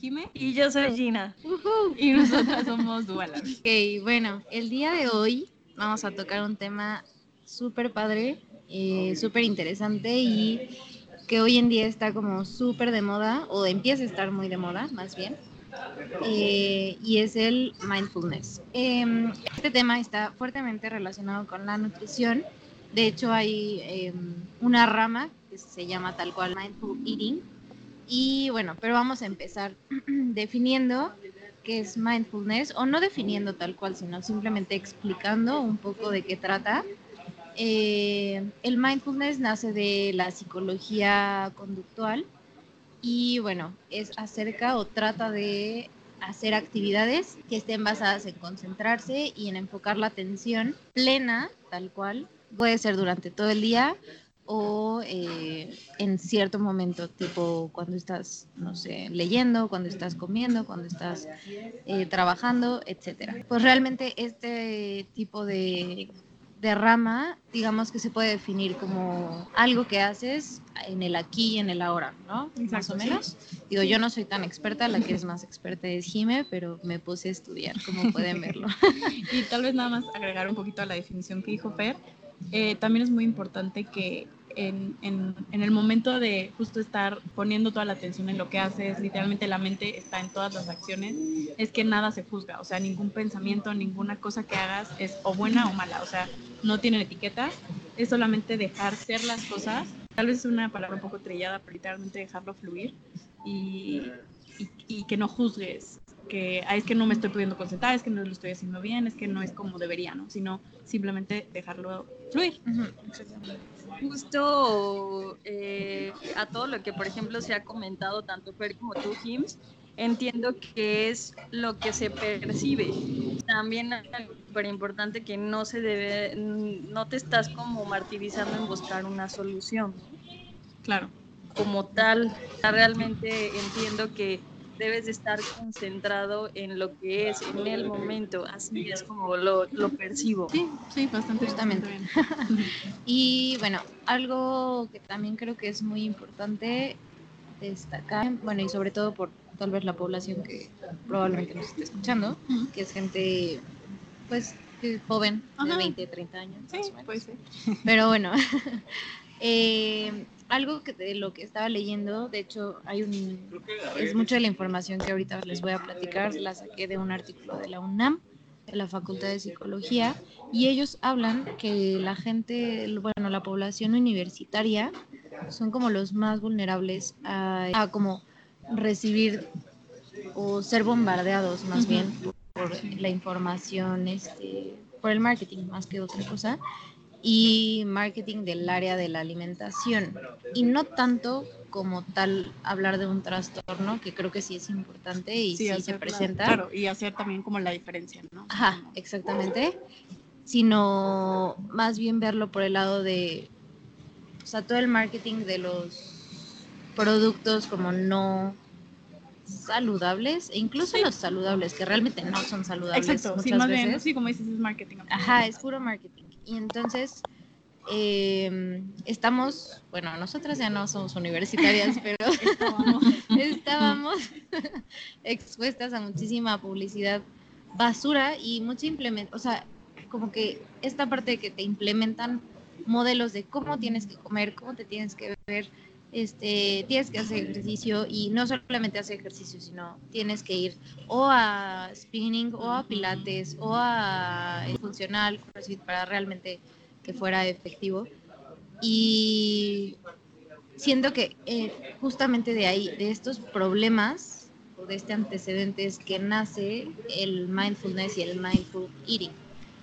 Jime. Y yo soy Gina. Y nosotras somos Dualas. Ok, bueno, el día de hoy vamos a tocar un tema súper padre, eh, súper interesante y que hoy en día está como súper de moda, o empieza a estar muy de moda, más bien, eh, y es el mindfulness. Em, este tema está fuertemente relacionado con la nutrición. De hecho, hay em, una rama que se llama tal cual mindful eating. Y bueno, pero vamos a empezar definiendo qué es mindfulness, o no definiendo tal cual, sino simplemente explicando un poco de qué trata. Eh, el mindfulness nace de la psicología conductual y bueno, es acerca o trata de hacer actividades que estén basadas en concentrarse y en enfocar la atención plena, tal cual. Puede ser durante todo el día o eh, en cierto momento, tipo cuando estás, no sé, leyendo, cuando estás comiendo, cuando estás eh, trabajando, etcétera. Pues realmente este tipo de de rama, digamos que se puede definir como algo que haces en el aquí y en el ahora, ¿no? más o menos. Digo, yo no soy tan experta, la que es más experta es Jime, pero me puse a estudiar, como pueden verlo. y tal vez nada más agregar un poquito a la definición que dijo Fer, eh, también es muy importante que en, en, en, el momento de justo estar poniendo toda la atención en lo que haces, literalmente la mente está en todas las acciones, es que nada se juzga, o sea, ningún pensamiento, ninguna cosa que hagas es o buena o mala, o sea, no tienen etiquetas, es solamente dejar ser las cosas, tal vez es una palabra un poco trillada, pero literalmente dejarlo fluir y, y, y que no juzgues que es que no me estoy pudiendo concentrar, es que no lo estoy haciendo bien, es que no es como debería, ¿no? Sino simplemente dejarlo fluir. Uh -huh. Justo eh, a todo lo que, por ejemplo, se ha comentado tanto Fer como tú, Jims, entiendo que es lo que se percibe. También es súper importante que no se debe, no te estás como martirizando en buscar una solución. Claro. Como tal, realmente entiendo que debes de estar concentrado en lo que es en el momento, así es como lo, lo percibo. Sí, sí, bastante justamente. Bien. y bueno, algo que también creo que es muy importante destacar, bueno, y sobre todo por tal vez la población que probablemente nos esté escuchando, uh -huh. que es gente, pues, joven, Ajá. de 20, 30 años. Sí, puede ser. Pero bueno, eh, algo que de lo que estaba leyendo, de hecho, hay un es mucha de la información que ahorita les voy a platicar, la saqué de un artículo de la UNAM, de la Facultad de Psicología, y ellos hablan que la gente, bueno, la población universitaria son como los más vulnerables a, a como recibir o ser bombardeados más uh -huh. bien por, por la información, este, por el marketing más que otra cosa y marketing del área de la alimentación. Y no tanto como tal hablar de un trastorno, que creo que sí es importante y sí, sí se presenta. Claro, y hacer también como la diferencia, ¿no? Ajá, exactamente. Sino más bien verlo por el lado de, o sea, todo el marketing de los productos como no saludables e incluso sí. los saludables que realmente no son saludables Exacto, muchas sí, más veces. bien, sí, como dices, es marketing. Ajá, es puro marketing. Y entonces eh, estamos, bueno, nosotras ya no somos universitarias, pero estábamos, estábamos expuestas a muchísima publicidad basura y mucha implementación, o sea, como que esta parte de que te implementan modelos de cómo tienes que comer, cómo te tienes que ver, este, tienes que hacer ejercicio y no solamente hacer ejercicio, sino tienes que ir o a spinning o a pilates o a funcional para realmente que fuera efectivo. Y siento que eh, justamente de ahí, de estos problemas, o de este antecedente es que nace el mindfulness y el mindful eating.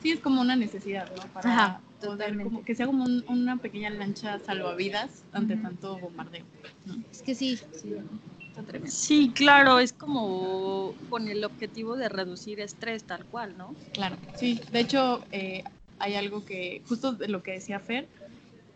Sí, es como una necesidad, ¿no? Para Ajá, poder totalmente. como que sea como un- una pequeña lancha salvavidas ante tanto bombardeo. ¿no? Es que sí, sí, está tremendo. Sí, claro, es como con el objetivo de reducir estrés tal cual, ¿no? Claro, sí. De hecho, eh, hay algo que, justo de lo que decía Fer,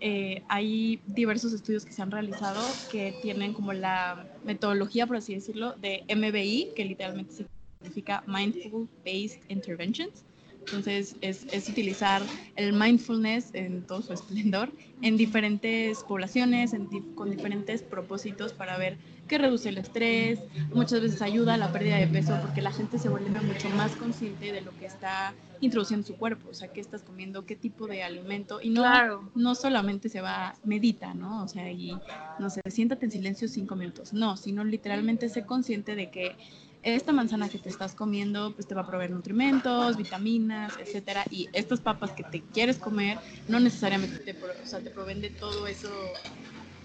eh, hay diversos estudios que se han realizado que tienen como la metodología, por así decirlo, de MBI, que literalmente significa Mindful Based Interventions, Entonces es, es, utilizar el mindfulness en todo su esplendor en diferentes poblaciones, con diferentes propósitos para ver qué reduce el estrés, muchas veces ayuda a la pérdida de peso porque la gente se vuelve mucho más consciente de lo que está introduciendo en su cuerpo, o sea, qué estás comiendo, qué tipo de alimento y no, no solamente se va, medita, ¿no? O sea, y no sé, siéntate en silencio cinco minutos, no, sino literalmente sé consciente de que esta manzana que te estás comiendo pues te va a proveer nutrimentos, vitaminas, etcétera, y estas papas que te quieres comer no necesariamente te, o te proveen de todo eso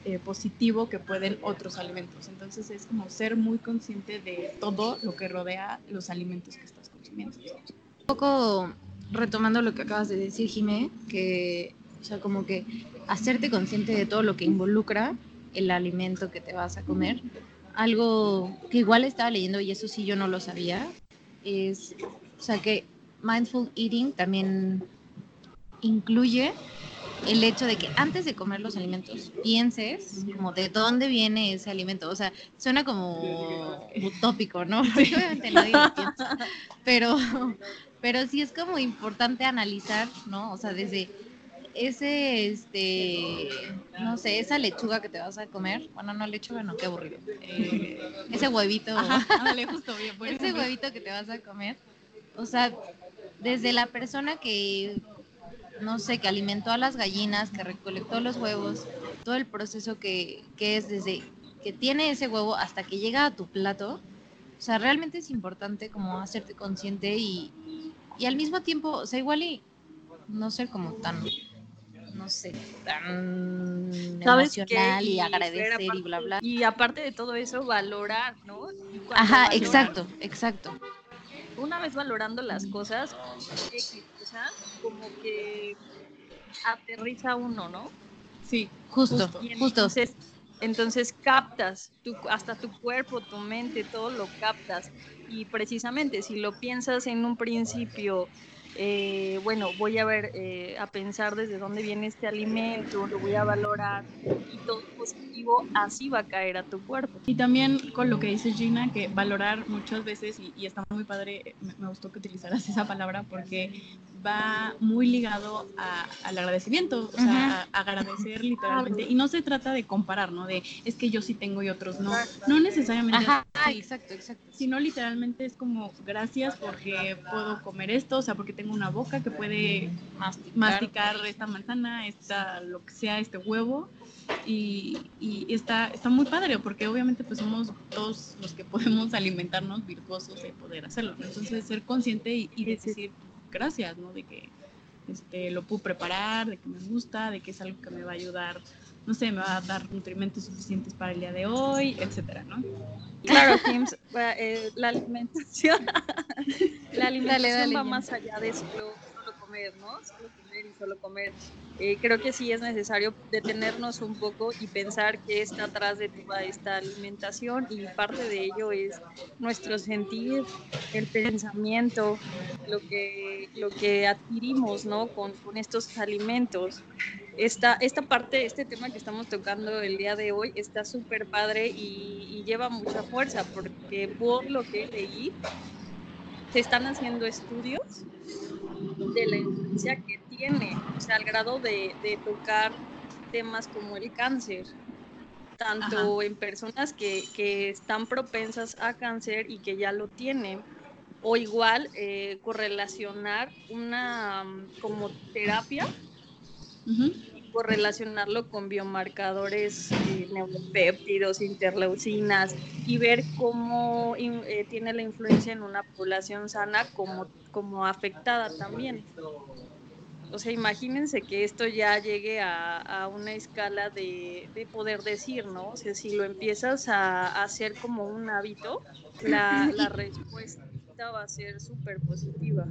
eh, positivo que pueden otros alimentos. Entonces es como ser muy consciente de todo lo que rodea los alimentos que estás consumiendo. Un poco retomando lo que acabas de decir, Jimé, que, o sea, como que hacerte consciente de todo lo que involucra el alimento que te vas a comer algo que igual estaba leyendo y eso sí yo no lo sabía, es, o sea, que mindful eating también incluye el hecho de que antes de comer los alimentos pienses como de dónde viene ese alimento. O sea, suena como utópico, ¿no? obviamente lo. Pero, pero sí es como importante analizar, ¿no? O sea, desde ese, este, no sé, esa lechuga que te vas a comer, bueno, no lechuga, no, qué aburrido. Eh, ese huevito, justo bien, ese huevito que te vas a comer, o sea, desde la persona que, no sé, que alimentó a las gallinas, que recolectó los huevos, todo el proceso que, que es desde que tiene ese huevo hasta que llega a tu plato, o sea, realmente es importante como hacerte consciente y, y al mismo tiempo, o sea, igual y no ser como tan no sé, tan emocional y, agradecer y bla, bla. Y aparte de todo eso, valorar, ¿no? Ajá, exacto, exacto. Una vez valorando las cosas, como que aterriza uno, ¿no? Sí, justo, justo. Entonces, captas, tu, hasta tu cuerpo, tu mente, todo lo captas. Y precisamente si lo piensas en un principio eh, bueno, voy a ver, eh, a pensar desde dónde viene este alimento, lo voy a valorar y todo positivo, así va a caer a tu cuerpo. Y también con lo que dice Gina, que valorar muchas veces, y, está muy padre, me, gustó que utilizaras esa palabra porque va muy ligado al agradecimiento, o sea, a, agradecer literalmente. Y no se trata de comparar, ¿no? De es que yo sí tengo y otros no. No necesariamente. Ajá, exacto, exacto. Sino literalmente es como gracias porque puedo comer esto, o sea, porque tengo una boca que puede masticar, esta manzana, esta, lo que sea, este huevo. Y, y, está, está muy padre porque obviamente pues somos todos los que podemos alimentarnos virtuosos de poder hacerlo. Entonces ser consciente y, y decir gracias, ¿no? De que este, lo puedo preparar, de que me gusta, de que es algo que me va a ayudar, no sé, me va a dar nutrimentos suficientes para el día de hoy, etcétera, ¿no? Claro, James, eh, la alimentación, la alimentación va más allá de solo, solo comer, ¿no? Solo comer y solo comer. Eh, creo que sí es necesario detenernos un poco y pensar qué está atrás de toda esta alimentación y parte de ello es nuestro sentir, el pensamiento, lo que, lo que adquirimos ¿no? con, con estos alimentos. Esta, esta parte, este tema que estamos tocando el día de hoy está súper padre y, y lleva mucha fuerza porque por lo que leí, se están haciendo estudios de la influencia que tiene, o sea, al grado de, tocar temas como el cáncer, tanto en personas que, están propensas a cáncer y que ya lo tienen, o igual eh, correlacionar una como terapia correlacionarlo con biomarcadores eh, neuropéptidos, interleucinas y ver cómo eh, tiene la influencia en una población sana como, como afectada también. O sea, imagínense que esto ya llegue a, una escala de, poder decir, ¿no? O sea, si lo empiezas a, hacer como un hábito, la, la respuesta va a ser súper positiva.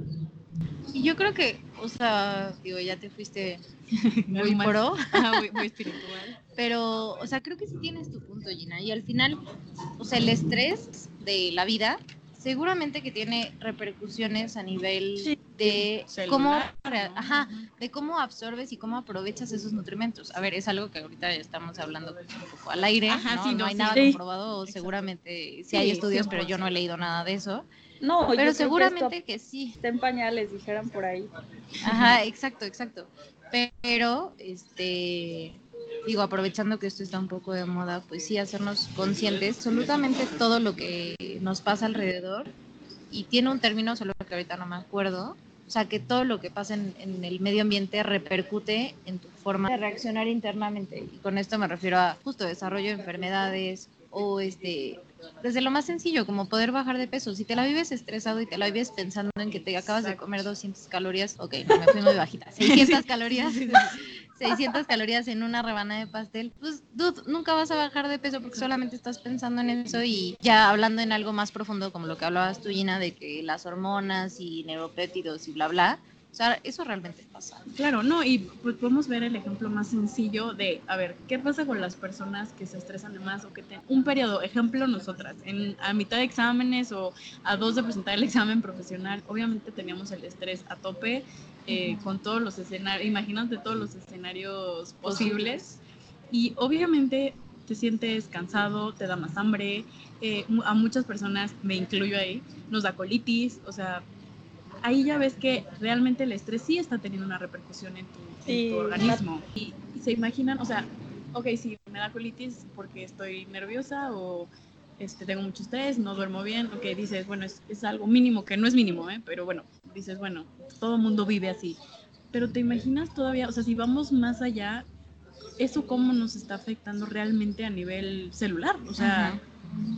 Y yo creo que, o sea, digo, ya te fuiste muy pro. muy, espiritual. Pero, o sea, creo que sí tienes tu punto, Gina. Y al final, o sea, el estrés de la vida seguramente que tiene repercusiones a nivel de cómo ajá, de cómo absorbes y cómo aprovechas esos nutrimentos. A ver, es algo que ahorita estamos hablando un poco al aire, ¿no? no, hay nada comprobado, seguramente sí hay estudios, pero yo no he leído nada de eso. No, pero seguramente que, sí. Está en pañales, dijeran por ahí. Ajá, exacto, exacto. Pero, este, digo, aprovechando que esto está un poco de moda, pues sí, hacernos conscientes absolutamente todo lo que nos pasa alrededor. Y tiene un término, solo que ahorita no me acuerdo. O sea, que todo lo que pasa en, en el medio ambiente repercute en tu forma de reaccionar internamente. Y con esto me refiero a justo desarrollo de enfermedades o este desde lo más sencillo, como poder bajar de peso. Si te la vives estresado y te la vives pensando en que te acabas de comer 200 calorías, ok, no me fui muy bajita, 600 calorías, 600 calorías en una rebanada de pastel, pues dude, nunca vas a bajar de peso porque solamente estás pensando en eso y ya hablando en algo más profundo, como lo que hablabas tú, Gina, de que las hormonas y neuropéptidos y bla, bla, o sea, eso realmente pasa. Claro, no, y pues podemos ver el ejemplo más sencillo de, a ver, ¿qué pasa con las personas que se estresan de más o que tienen un periodo, ejemplo nosotras, en, a mitad de exámenes o a dos de presentar el examen profesional, obviamente teníamos el estrés a tope eh, con todos los escenarios, imagínate todos los escenarios posibles. y obviamente te sientes cansado, te da más hambre, eh, a muchas personas, me incluyo ahí, nos da colitis, o sea, ahí ya ves que realmente el estrés sí está teniendo una repercusión en tu, en tu organismo. Y, y, se imaginan, o sea, ok, si me da colitis porque estoy nerviosa o este, tengo mucho estrés, no duermo bien, ok, dices, bueno, es, es algo mínimo, que no es mínimo, ¿eh? pero bueno, dices, bueno, todo el mundo vive así. Pero te imaginas todavía, o sea, si vamos más allá, eso cómo nos está afectando realmente a nivel celular, o sea, Ajá.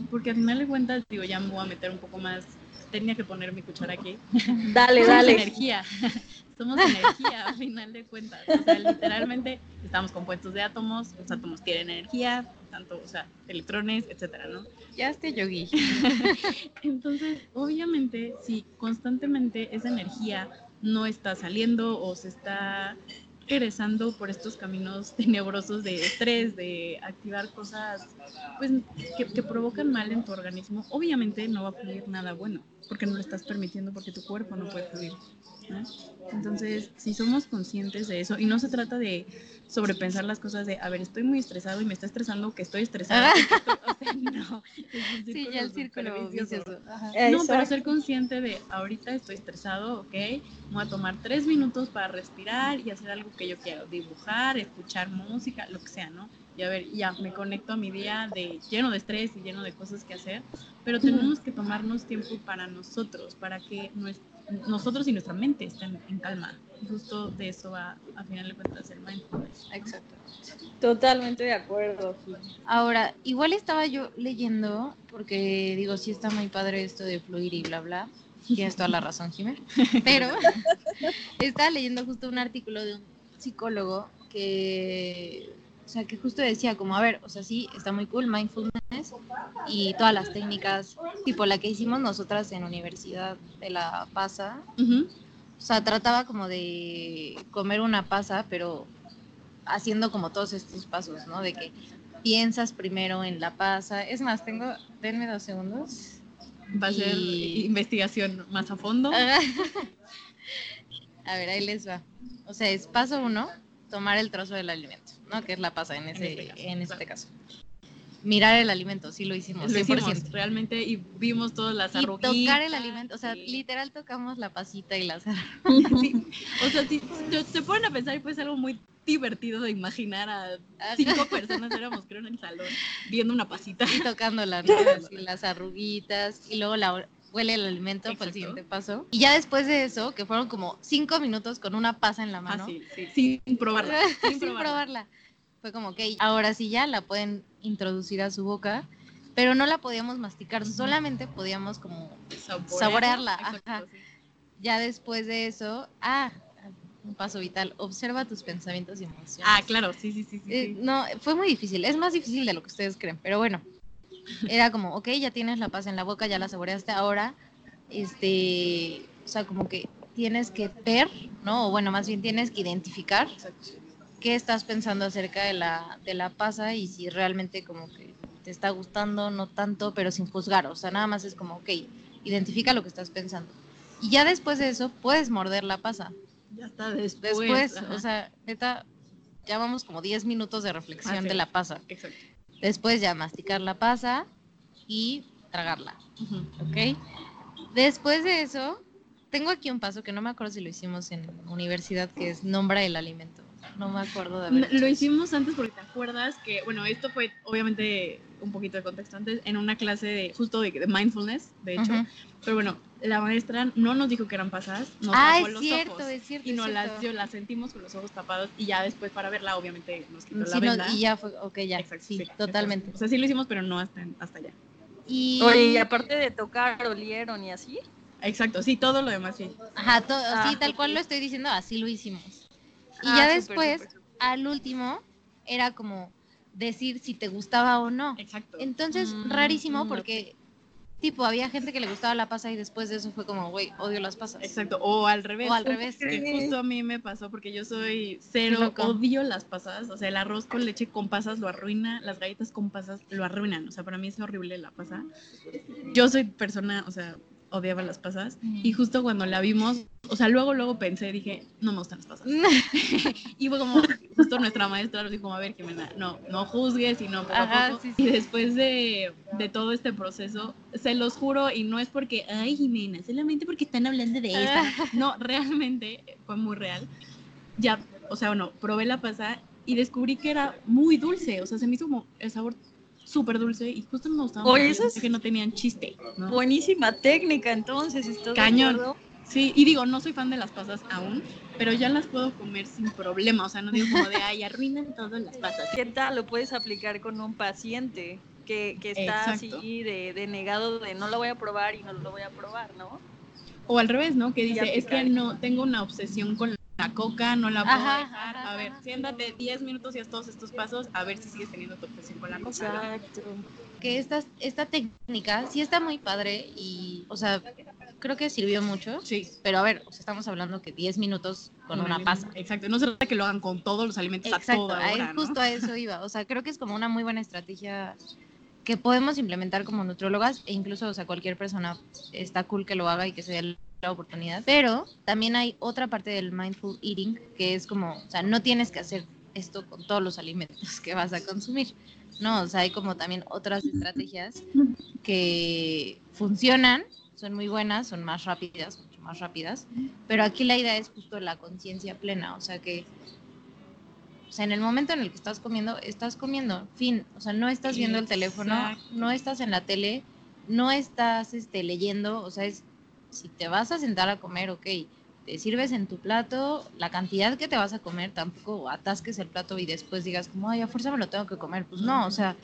porque al final de cuentas, digo, ya me voy a meter un poco más tenía que poner mi cuchara aquí. Dale, Somos dale. energía. Somos energía, al final de cuentas. O sea, literalmente estamos compuestos de átomos, los átomos tienen energía, tanto, o sea, electrones, etcétera, ¿no? Ya esté yogi. Entonces, obviamente, si constantemente esa energía no está saliendo o se está regresando por estos caminos tenebrosos de estrés, de activar cosas pues, que, que, provocan mal en tu organismo, obviamente no va a fluir nada bueno, porque no lo estás permitiendo, porque tu cuerpo no puede fluir. ¿no? Entonces, si somos conscientes de eso, y no se trata de sobrepensar las cosas de, a ver, estoy muy estresado y me está estresando que estoy estresada. o sea, no. Sí, ya el círculo vicioso. No, pero ser consciente de, ahorita estoy estresado, ok, voy a tomar tres minutos para respirar y hacer algo que yo quiero, dibujar, escuchar música, lo que sea, ¿no? Y a ver, ya me conecto a mi día de lleno de estrés y lleno de cosas que hacer, pero tenemos que tomarnos tiempo para nosotros, para que nuestro nosotros y nuestra mente estén en calma. Justo de eso va, a final de cuentas, el mindfulness. Exacto. Totalmente de acuerdo. Ahora, igual estaba yo leyendo, porque digo, sí está muy padre esto de fluir y bla, bla. Tienes toda la razón, Jiménez. Pero estaba leyendo justo un artículo de un psicólogo que o sea, que justo decía como, a ver, o sea, sí, está muy cool mindfulness y todas las técnicas, tipo la que hicimos nosotras en Universidad de la Pasa. Uh -huh. O sea, trataba como de comer una pasa, pero haciendo como todos estos pasos, ¿no? De que piensas primero en la pasa. Es más, tengo, denme dos segundos. Va a ser y... investigación más a fondo. a ver, ahí les va. O sea, es paso uno, tomar el trozo del alimento, ¿no? Que es la pasa en ese, en este caso. En este caso. Mirar el alimento, sí lo hicimos, lo 100%. Hicimos, realmente, y vimos todas las y arruguitas. tocar el alimento, o sea, literal tocamos la pasita y las sí. O sea, si se ponen a pensar, pues algo muy divertido de imaginar a cinco personas, éramos creo en el salón, viendo una pasita. Y tocándola, ¿no? Así, las arruguitas, y luego la, huele el alimento para el siguiente paso. Y ya después de eso, que fueron como cinco minutos con una pasa en la mano. Ah, sí, sí, sin probarla. sin, probarla. probarla. Fue como, ok, ahora sí ya la pueden introducir a su boca, pero no la podíamos masticar, solamente podíamos como Saborear, saborearla. Exacto, Ajá. Sí. Ya después de eso, ah, un paso vital, observa tus pensamientos y emociones. Ah, claro, sí, sí, sí. sí, eh, sí. No, fue muy difícil, es más difícil de lo que ustedes creen, pero bueno. Era como, ok, ya tienes la paz en la boca, ya la saboreaste, ahora, este, o sea, como que tienes que ver, ¿no? O bueno, más bien tienes que identificar qué estás pensando acerca de la, de la pasa y si realmente como que te está gustando, no tanto, pero sin juzgar, o sea, nada más es como, ok, identifica lo que estás pensando. Y ya después de eso, puedes morder la pasa. Ya está después. Después, ajá. o sea, neta, ya vamos como 10 minutos de reflexión ah, sí. de la pasa. Exacto. Después ya masticar la pasa y tragarla. Uh -huh. ¿Ok? Después de eso, tengo aquí un paso que no me acuerdo si lo hicimos en universidad, que es nombra el alimento. No me acuerdo de haber Lo hicimos antes porque te acuerdas que, bueno, esto fue obviamente un poquito de contexto antes, en una clase de justo de, de mindfulness, de hecho. Pero bueno, la maestra no nos dijo que eran pasadas, nos Ah, tapó es los cierto, ojos. es cierto. Y nos las cierto. dio, las sentimos con los ojos tapados y ya después para verla obviamente nos quitó Sí, la no, venda. y ya fue, ok, ya, Exacto, sí, sí, totalmente. O sea, sí lo hicimos, pero no hasta, hasta allá. Y, Oye, y aparte de tocar, olieron y así. Exacto, sí, todo lo demás sí. Ajá, to- Ah, sí, tal cual lo estoy diciendo, así lo hicimos. Y Ah, ya después, súper, súper. al último, era como decir si te gustaba o no. Exacto. Entonces, Mm, rarísimo mm, porque, tipo, había gente que le gustaba la pasa y después de eso fue como, güey, odio las pasas. Exacto, o al revés. O al revés. Que justo a mí me pasó porque yo soy cero, loco. odio las pasas. O sea, el arroz con leche con pasas lo arruina, las galletas con pasas lo arruinan. O sea, para mí es horrible la pasa. Yo soy persona, o sea, odiaba las pasas. Y justo cuando la vimos, o sea, luego, luego pensé, dije, no me gustan las pasas. Y fue como, justo nuestra maestra nos dijo, a ver, Jimena, no, no juzgues y no poco a Ajá, poco. sí, sí. Y después de, de todo este proceso, se los juro, y no es porque, ay, Jimena, solamente porque están hablando de esta. No, realmente fue muy real. Ya, o sea, bueno, probé la pasa y descubrí que era muy dulce, o sea, se me hizo como el sabor súper dulce y justo me gustaba Oye, eso es- que no tenían chiste, ¿no? Buenísima técnica, entonces, ¿estás de Cañón. acuerdo? Sí, y digo, no soy fan de las pasas aún, pero ya las puedo comer sin problema, o sea, no digo como de, ay, arruinan todas las pasas. ¿Qué tal lo puedes aplicar con un paciente que, que está Exacto. así de, de negado de no lo voy a probar y no lo voy a probar, ¿no? O al revés, ¿no? Que dice, es que no, tengo una obsesión con la coca, no la puedo Ajá, dejar. ajá, a ver, ajá. siéntate 10 minutos y haz todos estos pasos, a ver si sigues teniendo tu obsesión con la coca. Exacto. que esta, esta técnica sí está muy padre y, o sea, creo que sirvió mucho. Sí. Pero a ver, o sea, estamos hablando que 10 minutos con una pasa. Exacto, no se trata que lo hagan con todos los alimentos a Exacto, toda a- hora, ¿no? justo a eso iba. O sea, creo que es como una muy buena estrategia que podemos implementar como nutrólogas e incluso, o sea, cualquier persona está cool que lo haga y que se dé la oportunidad. Pero también hay otra parte del mindful eating que es como, o sea, no tienes que hacer esto con todos los alimentos que vas a consumir. No, o sea, hay como también otras estrategias que funcionan, son muy buenas, son más rápidas, mucho más rápidas, pero aquí la idea es justo la conciencia plena, o sea que o sea, en el momento en el que estás comiendo, estás comiendo, fin, o sea, no estás viendo el teléfono, Exacto. no estás en la tele, no estás este, leyendo, o sea, es, si te vas a sentar a comer, ok, te sirves en tu plato, la cantidad que te vas a comer, tampoco atasques el plato y después digas como, ay, a fuerza me lo tengo que comer, pues no, o sea,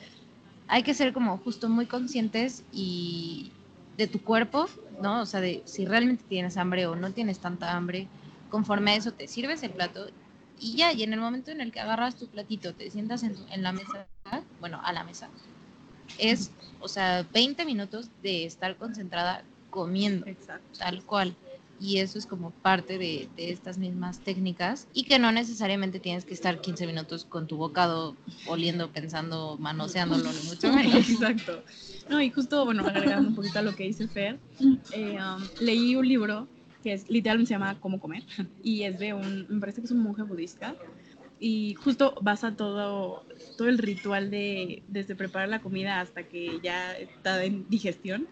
hay que ser como justo muy conscientes y de tu cuerpo, ¿no? O sea, de si realmente tienes hambre o no tienes tanta hambre, conforme a eso te sirves el plato y ya, y en el momento en el que agarras tu platito, te sientas en, en la mesa, bueno, a la mesa, es, o sea, 20 minutos de estar concentrada comiendo, Exacto. tal cual. Y eso es como parte de, de estas mismas técnicas y que no necesariamente tienes que estar 15 minutos con tu bocado oliendo, pensando, manoseándolo, ni mucho menos. Exacto. No, y justo, bueno, agregando un poquito a lo que dice Fer, eh, um, leí un libro que es literalmente se llama Cómo comer y es de un, me parece que es un monje budista y justo basa todo, todo el ritual de desde preparar la comida hasta que ya está en digestión,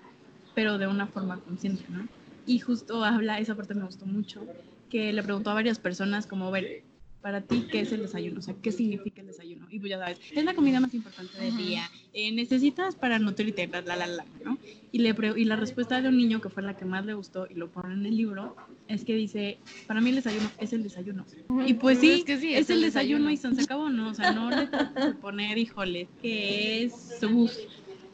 pero de una forma consciente, ¿no? Y justo habla, esa parte me gustó mucho, que le preguntó a varias personas como, ver, para ti, ¿qué es el desayuno? O sea, ¿qué significa el desayuno? Y pues ya sabes, es la comida más importante del día, eh, necesitas para nutrirte, la, la, la, la, ¿no? Y, le y la respuesta de un niño que fue la que más le gustó y lo pone en el libro es que dice, para mí el desayuno es el desayuno. Y pues sí, Es que sí, es, el desayuno, y se acabó, ¿no? O sea, no le trates de poner, híjole, que es, uf,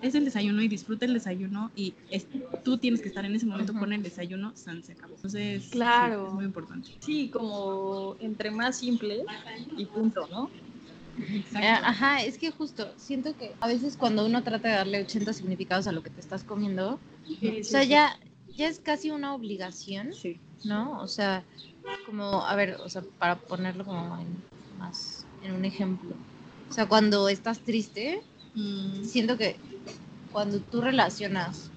es el desayuno y disfruta el desayuno y es- tú tienes que estar en ese momento con el desayuno, san, se acabó. Entonces, sí, Claro. es muy importante. Sí, como entre más simple y punto, ¿no? Eh, Exacto. Ajá, es que justo, siento que a veces cuando uno trata de darle 80 significados a lo que te estás comiendo, o sea, ya, ya es casi una obligación, Sí. ¿no? O sea, como, a ver, o sea, para ponerlo como en, más en un ejemplo. O sea, cuando estás triste, Mm, siento que cuando tú relacionas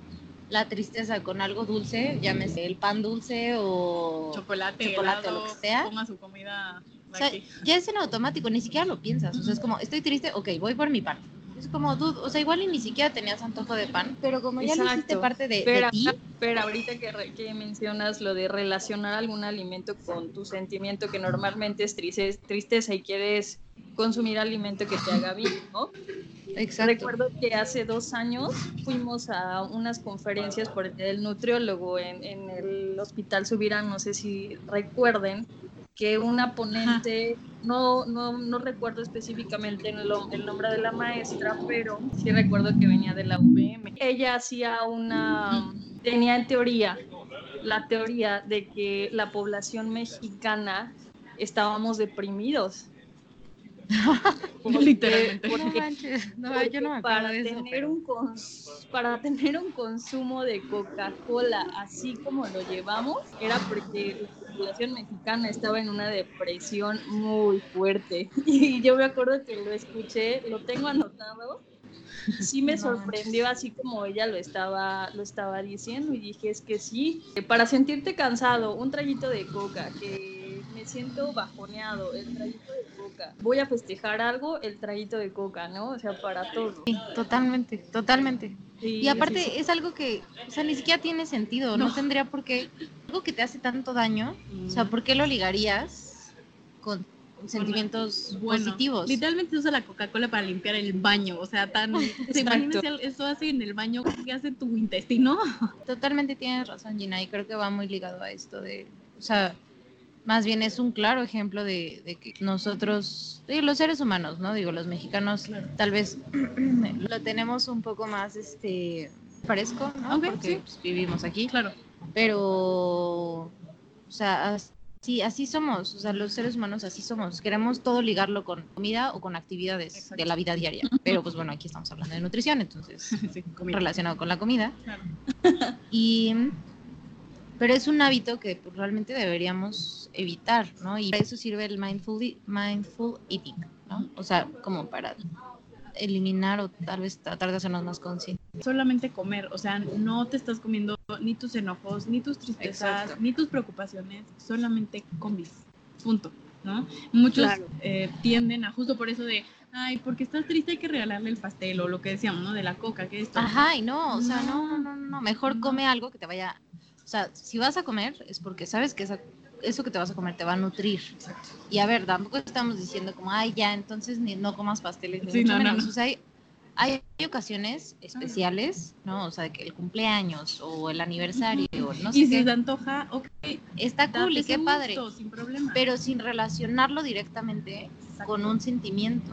la tristeza con algo dulce, llámese el pan dulce o... chocolate, chocolate, helado, lo que sea. ponga su comida O sea, ya es en automático, ni siquiera lo piensas. O sea, es como, estoy triste, ok, voy por mi pan. Es como, dude, o sea, igual y ni siquiera tenías antojo de pan, pero como ya lo hiciste parte de, de Pero, ti, pero ahorita que, re- que mencionas lo de relacionar algún alimento con tu sentimiento, que normalmente es tristeza y quieres consumir alimento que te haga bien, ¿no? exacto. Recuerdo que hace dos años fuimos a unas conferencias por el, nutriólogo en, en el Hospital Subirán, no sé si recuerden, que una ponente, no, no, no recuerdo específicamente el, el nombre de la maestra, pero sí recuerdo que venía de la UVM. Ella hacía una, tenía en teoría, la teoría de que la población mexicana estábamos deprimidos. Porque- Literalmente. No manches, no, porque yo no me para de eso. tener pero- un cons- para tener un consumo de Coca-Cola así como lo llevamos era porque la población mexicana estaba en una depresión muy fuerte y yo me acuerdo que lo escuché lo tengo anotado sí me sorprendió así como ella lo estaba lo estaba diciendo y dije es que sí para sentirte cansado un traguito de coca que me siento bajoneado el traguito de coca voy a festejar algo el traguito de coca no o sea para todo Sí, totalmente, totalmente. Sí, Y aparte sí, es algo que, o sea, ni siquiera tiene sentido, no, No. tendría por qué, algo que te hace tanto daño, o sea, ¿por qué lo ligarías con sentimientos Bueno, positivos? Literalmente usa la Coca-Cola para limpiar el baño. O sea, tan. ¿te imaginas el- eso hace en el baño? ¿Qué hace tu intestino? Totalmente tienes razón, Gina, y creo que va muy ligado a esto de, o sea, más bien es un claro ejemplo de, de que nosotros, digo, los seres humanos, ¿no? Digo, los mexicanos Claro. tal vez lo tenemos un poco más, este, fresco, ¿no? Porque sí. pues, vivimos aquí, Claro. pero, o sea, así, así somos, o sea, los seres humanos así somos, queremos todo ligarlo con comida o con actividades Exacto. de la vida diaria, pero pues bueno, aquí estamos hablando de nutrición, entonces Sí, relacionado con la comida. Claro. Y, pero es un hábito que pues, realmente deberíamos evitar, ¿no? Y para eso sirve el mindful, mindful eating, ¿no? O sea, como para eliminar o tal vez tratar de hacernos más conscientes. Solamente comer. O sea, no te estás comiendo ni tus enojos, ni tus tristezas, Exacto. ni tus preocupaciones. Solamente comes. Punto. ¿No? Muchos Claro. eh, tienden a justo por eso de, ay, porque estás triste hay que regalarle el pastel o lo que decíamos, ¿no? De la coca, que esto. Ajá, y no, o sea, no, No. no, no, mejor come algo que te vaya, sea, si vas a comer es porque sabes que esa- eso que te vas a comer te va a nutrir. Exacto. Y a ver, tampoco estamos diciendo como, ay, ya, entonces ni, no comas pasteles, ni Sí, mucho no, no, menos. no. O sea, hay, hay ocasiones especiales, ¿no? O sea, que el cumpleaños o el aniversario, o no sé y si qué, se antoja, ok, está cool y qué padre, gusto, sin problema. pero sin relacionarlo directamente Exacto. con un sentimiento.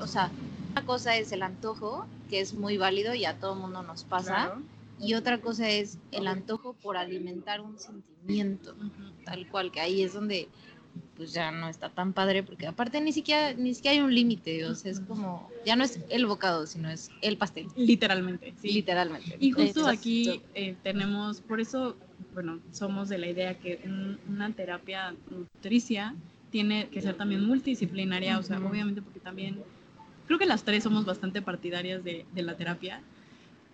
O sea, una cosa es el antojo, que es muy válido y a todo mundo nos pasa, Claro. Y otra cosa es el antojo por alimentar un sentimiento tal cual, que ahí es donde pues ya no está tan padre, porque aparte ni siquiera, ni siquiera hay un límite, o sea, es como, ya no es el bocado, sino es el pastel, Literalmente, sí. literalmente. Y justo aquí eh, tenemos, por eso, bueno, somos de la idea que un- una terapia nutricia tiene que ser también multidisciplinaria, o sea, obviamente porque también creo que las tres somos bastante partidarias de, de la terapia.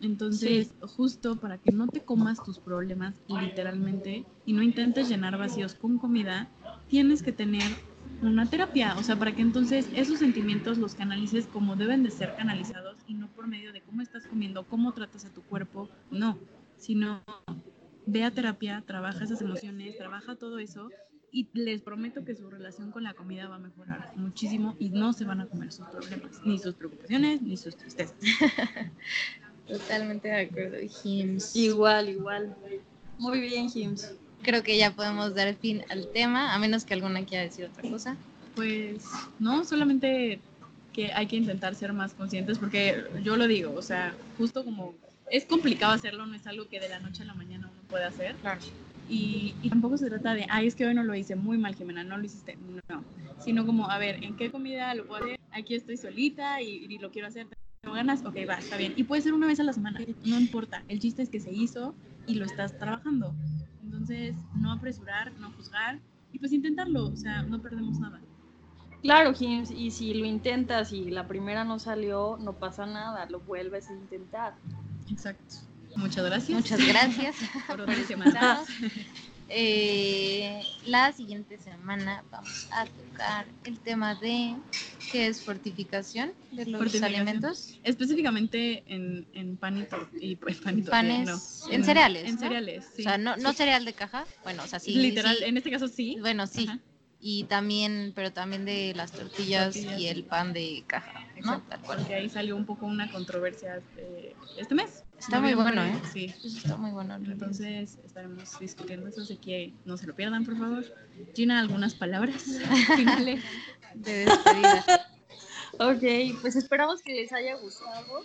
Entonces, justo para que no te comas tus problemas literalmente y no intentes llenar vacíos con comida, tienes que tener una terapia, o sea, para que entonces esos sentimientos los canalices como deben de ser canalizados y no por medio de cómo estás comiendo, cómo tratas a tu cuerpo, no, sino ve a terapia, trabaja esas emociones, trabaja todo eso y les prometo que su relación con la comida va a mejorar muchísimo y no se van a comer sus problemas, ni sus preocupaciones, ni sus tristezas. Totalmente de acuerdo, Jims. igual igual muy bien Jims Creo que ya podemos dar fin al tema, a menos que alguna quiera decir otra cosa. Pues no, solamente que hay que intentar ser más conscientes porque yo lo digo, o sea, justo como es complicado hacerlo, no es algo que de la noche a la mañana uno puede hacer. Claro. Y, y tampoco se trata de, ay, es que hoy no lo hice muy mal, Jimena, no lo hiciste. No, sino como, a ver, ¿en qué comida lo puedo hacer? Aquí estoy solita y, y lo quiero hacer. ¿Tengo ganas? Ok, va, está bien. Y puede ser una vez a la semana, no importa. El chiste es que se hizo y lo estás trabajando. Entonces, no apresurar, no juzgar y pues intentarlo, o sea, no perdemos nada. Claro, Jims, y si lo intentas y la primera no salió, no pasa nada, lo vuelves a intentar. Exacto. Muchas gracias. Muchas gracias. por otra semana. Chao. Eh, la siguiente semana vamos a tocar el tema de qué es fortificación de los Fortificación. alimentos. Específicamente en, en pan y, y pues, pan y tortilla, Panes, no. en cereales, En ¿no? cereales, sí. O sea, no, no cereal de caja. Bueno, o sea, sí. Literal, sí. en este caso sí. Bueno, sí. Ajá. Y también, pero también de las tortillas, Tortillas, y el pan de caja, ¿no? Exacto, Tal cual. porque ahí salió un poco una controversia eh, este mes. Está muy bueno, ¿eh? Sí. Está muy bueno. Entonces estaremos discutiendo eso, así que no se lo pierdan, por favor. Gina, algunas palabras finales. de despedida. Ok, pues esperamos que les haya gustado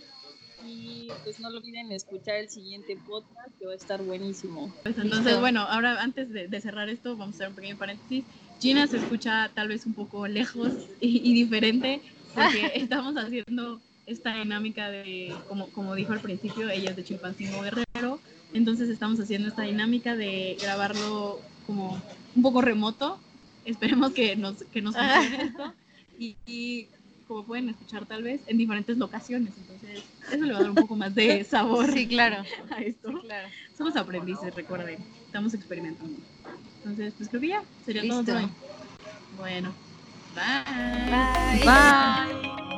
y pues no lo olviden escuchar el siguiente podcast que va a estar buenísimo. Pues entonces, Listo. bueno, ahora antes de, de cerrar esto, vamos a hacer un pequeño paréntesis. Gina se escucha tal vez un poco lejos y, y diferente porque estamos haciendo esta dinámica de, como, como dijo al principio, ella es de Chilpancingo Guerrero, entonces estamos haciendo esta dinámica de grabarlo como un poco remoto. Esperemos que nos, que nos funcione esto y, y como pueden escuchar tal vez en diferentes locaciones, entonces eso le va a dar un poco más de sabor Sí, claro. a esto. claro. Somos aprendices, recuerden. Estamos experimentando. Entonces, pues creo que ya sería todo Listo. hoy. Bueno, bye. Bye. Bye.